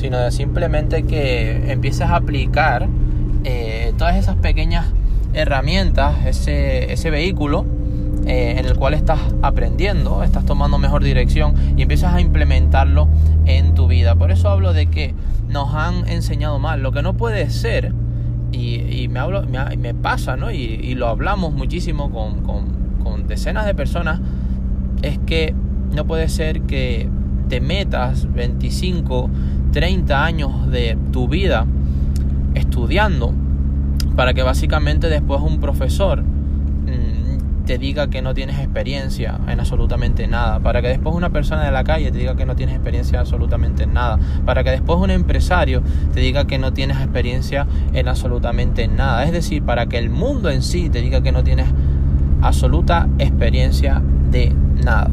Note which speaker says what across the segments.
Speaker 1: sino de simplemente que empieces a aplicar eh, todas esas pequeñas herramientas, ese, ese vehículo eh, en el cual estás aprendiendo, estás tomando mejor dirección y empiezas a implementarlo en tu vida. Por eso hablo de que nos han enseñado mal. Lo que no puede ser, y, me, hablo, me, pasa, ¿no? Y, lo hablamos muchísimo con, con decenas de personas, es que no puede ser que te metas 25, 30 años de tu vida estudiando para que básicamente después un profesor mm, te diga que no tienes experiencia en absolutamente nada, para que después una persona de la calle te diga que no tienes experiencia absolutamente en nada, para que después un empresario te diga que no tienes experiencia en absolutamente nada, es decir, para que el mundo en sí te diga que no tienes absoluta experiencia de nada.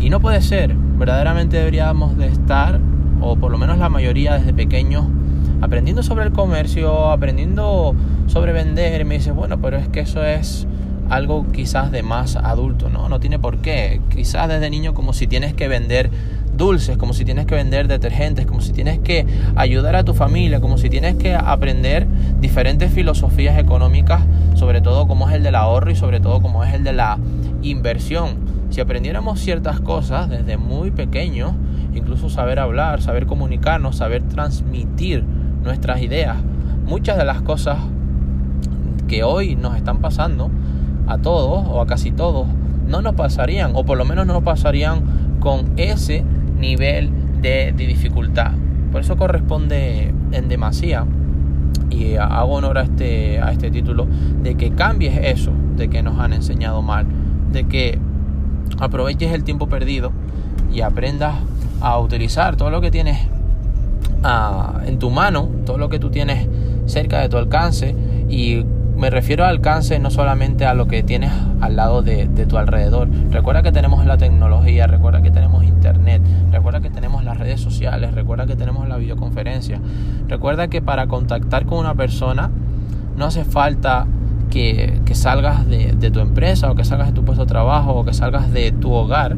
Speaker 1: Y no puede ser, verdaderamente deberíamos de estar, o por lo menos la mayoría desde pequeños, aprendiendo sobre el comercio, aprendiendo sobre vender. Y me dice, bueno, pero es que eso es algo quizás de más adulto, ¿no? No tiene por qué. Quizás desde niño como si tienes que vender dulces, como si tienes que vender detergentes, como si tienes que ayudar a tu familia, como si tienes que aprender diferentes filosofías económicas, sobre todo como es el del ahorro y sobre todo como es el de la inversión. Si aprendiéramos ciertas cosas desde muy pequeños, incluso saber hablar, saber comunicarnos, saber transmitir nuestras ideas, muchas de las cosas que hoy nos están pasando a todos o a casi todos no nos pasarían o por lo menos no nos pasarían con ese nivel de, dificultad. Por eso corresponde en demasía y hago honor a este, a este título de que cambies eso de que nos han enseñado mal, de que aproveches el tiempo perdido y aprendas a utilizar todo lo que tienes ah, en tu mano, todo lo que tú tienes cerca de tu alcance y me refiero al alcance no solamente a lo que tienes al lado de, de, tu alrededor. Recuerda que tenemos la tecnología, recuerda que tenemos internet, recuerda que tenemos las redes sociales, recuerda que tenemos la videoconferencia. Recuerda que para contactar con una persona no hace falta que, salgas de, tu empresa o que salgas de tu puesto de trabajo o que salgas de tu hogar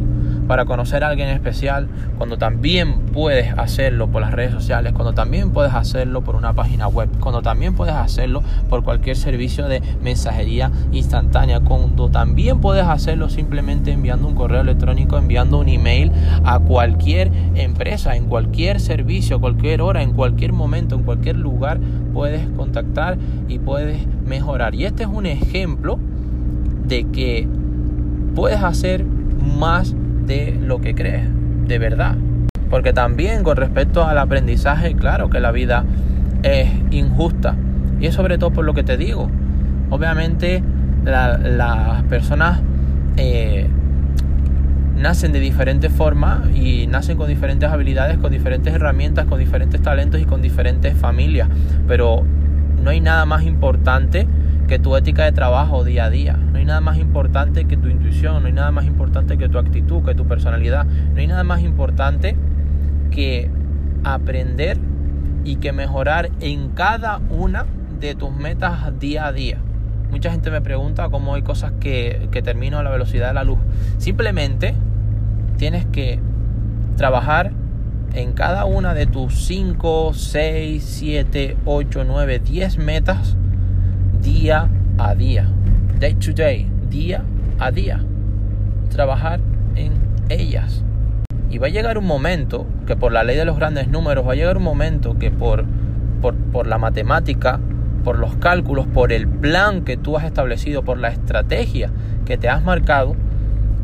Speaker 1: para conocer a alguien especial, cuando también puedes hacerlo por las redes sociales, cuando también puedes hacerlo por una página web, cuando también puedes hacerlo por cualquier servicio de mensajería instantánea, cuando también puedes hacerlo simplemente enviando un correo electrónico, enviando un email a cualquier empresa, en cualquier servicio, cualquier hora, en cualquier momento, en cualquier lugar, puedes contactar y puedes mejorar. Y este es un ejemplo de que puedes hacer más de lo que crees, de verdad. Porque también con respecto al aprendizaje, claro que la vida es injusta. Y es sobre todo por lo que te digo. Obviamente las personas eh, nacen de diferentes formas y nacen con diferentes habilidades, con diferentes herramientas, con diferentes talentos y con diferentes familias. Pero no hay nada más importante que tu ética de trabajo día a día. No hay nada más importante que tu intuición, no hay nada más importante que tu actitud, que tu personalidad. No hay nada más importante que aprender y que mejorar en cada una de tus metas día a día. Mucha gente me pregunta cómo hay cosas que, que termino a la velocidad de la luz. Simplemente tienes que trabajar en cada una de tus 5, 6, 7, 8, 9, 10 metas día a día, day to day, día a día. Trabajar en ellas. Y va a llegar un momento que por la ley de los grandes números, va a llegar un momento que por, por, por la matemática, por los cálculos, por el plan que tú has establecido, por la estrategia que te has marcado,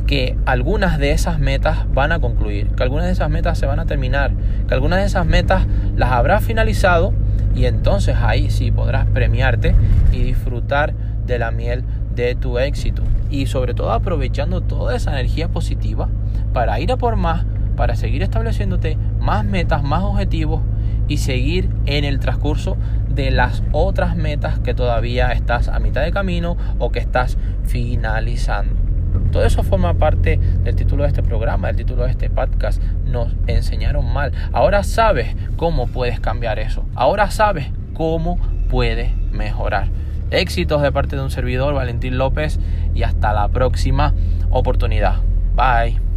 Speaker 1: que algunas de esas metas van a concluir, que algunas de esas metas se van a terminar, que algunas de esas metas las habrás finalizado y entonces ahí sí podrás premiarte y disfrutar de la miel de tu éxito. Y sobre todo aprovechando toda esa energía positiva para ir a por más, para seguir estableciéndote más metas, más objetivos y seguir en el transcurso de las otras metas que todavía estás a mitad de camino o que estás finalizando. Todo eso forma parte del título de este programa, del título de este podcast. Nos enseñaron mal. Ahora sabes cómo puedes cambiar eso. Ahora sabes cómo puedes mejorar. Éxitos de parte de un servidor, Valentín López, y hasta la próxima oportunidad. Bye.